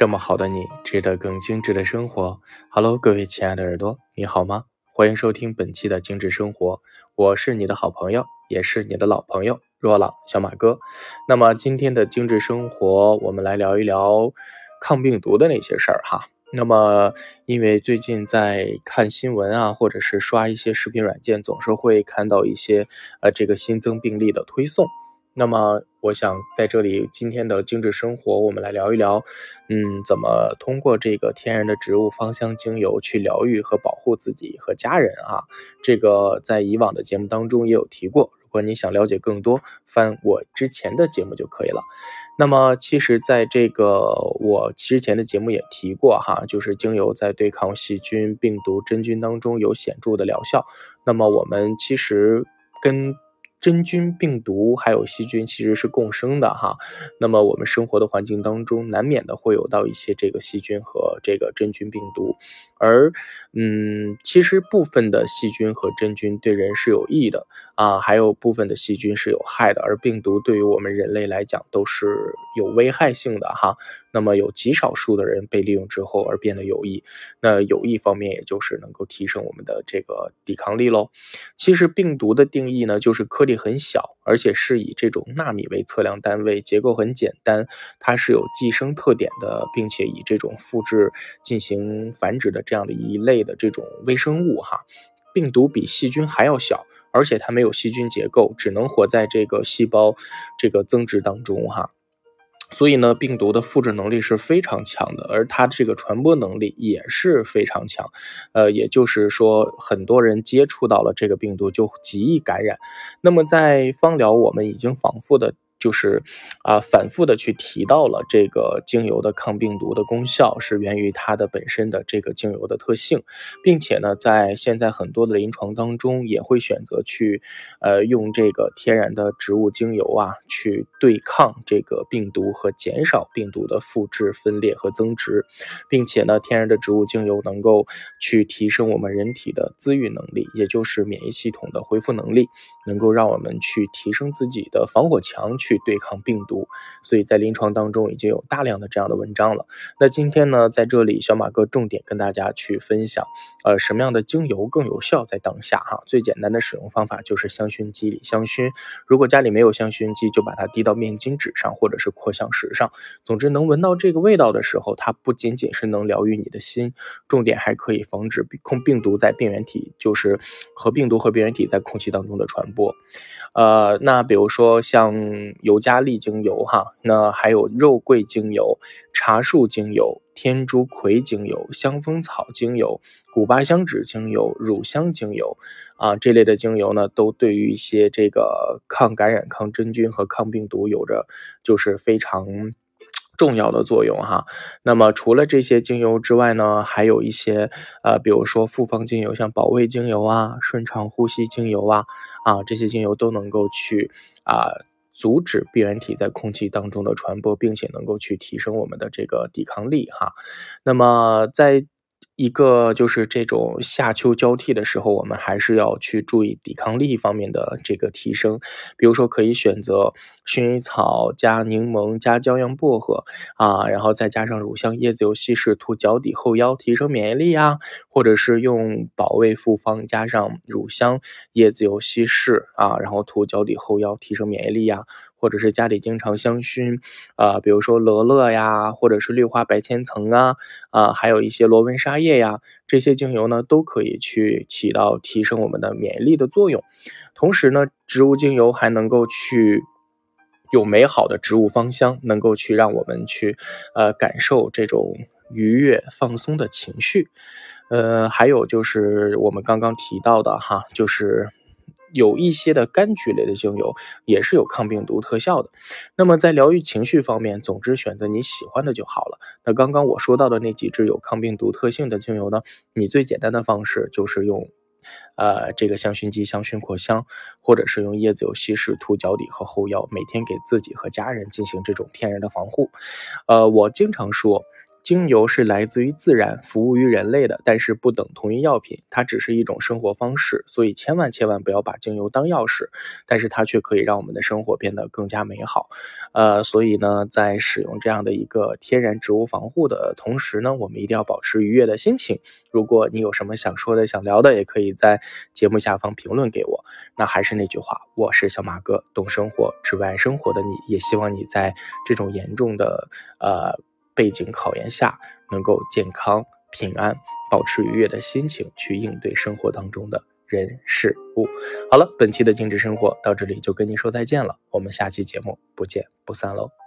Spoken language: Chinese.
这么好的你，值得更精致的生活。Hello，各位亲爱的耳朵，你好吗？欢迎收听本期的精致生活，我是你的好朋友，也是你的老朋友若朗小马哥。那么今天的精致生活，我们来聊一聊抗病毒的那些事儿哈。那么因为最近在看新闻啊，或者是刷一些视频软件，总是会看到一些呃这个新增病例的推送。那么，我想在这里，今天的精致生活，我们来聊一聊，嗯，怎么通过这个天然的植物芳香精油去疗愈和保护自己和家人啊。这个在以往的节目当中也有提过，如果你想了解更多，翻我之前的节目就可以了。那么，其实在这个我之前的节目也提过哈，就是精油在对抗细菌、病毒、真菌当中有显著的疗效。那么，我们其实跟真菌、病毒还有细菌其实是共生的哈，那么我们生活的环境当中难免的会有到一些这个细菌和这个真菌、病毒，而嗯，其实部分的细菌和真菌对人是有益的啊，还有部分的细菌是有害的，而病毒对于我们人类来讲都是有危害性的哈。那么有极少数的人被利用之后而变得有益，那有益方面也就是能够提升我们的这个抵抗力喽。其实病毒的定义呢，就是颗粒很小，而且是以这种纳米为测量单位，结构很简单，它是有寄生特点的，并且以这种复制进行繁殖的这样的一类的这种微生物哈。病毒比细菌还要小，而且它没有细菌结构，只能活在这个细胞这个增殖当中哈。所以呢，病毒的复制能力是非常强的，而它这个传播能力也是非常强。呃，也就是说，很多人接触到了这个病毒就极易感染。那么在芳疗，我们已经反复的。就是啊，反复的去提到了这个精油的抗病毒的功效，是源于它的本身的这个精油的特性，并且呢，在现在很多的临床当中，也会选择去呃用这个天然的植物精油啊，去对抗这个病毒和减少病毒的复制、分裂和增殖，并且呢，天然的植物精油能够去提升我们人体的自愈能力，也就是免疫系统的恢复能力，能够让我们去提升自己的防火墙去。去对抗病毒，所以在临床当中已经有大量的这样的文章了。那今天呢，在这里小马哥重点跟大家去分享，呃，什么样的精油更有效？在当下哈，最简单的使用方法就是香薰机里香薰。如果家里没有香薰机，就把它滴到面巾纸上或者是扩香石上。总之，能闻到这个味道的时候，它不仅仅是能疗愈你的心，重点还可以防止控病毒在病原体，就是和病毒和病原体在空气当中的传播。呃，那比如说像。尤加利精油哈，那还有肉桂精油、茶树精油、天竺葵精油、香蜂草精油、古巴香脂精油、乳香精油啊，这类的精油呢，都对于一些这个抗感染、抗真菌和抗病毒有着就是非常重要的作用哈。那么除了这些精油之外呢，还有一些呃，比如说复方精油，像保卫精油啊、顺畅呼吸精油啊啊，这些精油都能够去啊。阻止病原体在空气当中的传播，并且能够去提升我们的这个抵抗力哈。那么在一个就是这种夏秋交替的时候，我们还是要去注意抵抗力方面的这个提升。比如说，可以选择薰衣草加柠檬加椒样薄荷啊，然后再加上乳香叶子油稀释涂脚底后腰，提升免疫力啊。或者是用保卫复方加上乳香椰子油稀释啊，然后涂脚底后腰，提升免疫力呀。或者是家里经常香薰，啊，比如说罗勒呀，或者是绿化白千层啊，啊，还有一些罗纹沙叶呀，这些精油呢，都可以去起到提升我们的免疫力的作用。同时呢，植物精油还能够去有美好的植物芳香，能够去让我们去呃感受这种愉悦放松的情绪。呃，还有就是我们刚刚提到的哈，就是。有一些的柑橘类的精油也是有抗病毒特效的。那么在疗愈情绪方面，总之选择你喜欢的就好了。那刚刚我说到的那几支有抗病毒特性的精油呢？你最简单的方式就是用，呃，这个香薰机香薰扩香，或者是用椰子油稀释涂脚底和后腰，每天给自己和家人进行这种天然的防护。呃，我经常说。精油是来自于自然，服务于人类的，但是不等同于药品，它只是一种生活方式，所以千万千万不要把精油当药使，但是它却可以让我们的生活变得更加美好。呃，所以呢，在使用这样的一个天然植物防护的同时呢，我们一定要保持愉悦的心情。如果你有什么想说的、想聊的，也可以在节目下方评论给我。那还是那句话，我是小马哥，懂生活、只为爱生活的你，也希望你在这种严重的呃。背景考验下，能够健康平安，保持愉悦的心情去应对生活当中的人事物。好了，本期的精致生活到这里就跟您说再见了，我们下期节目不见不散喽。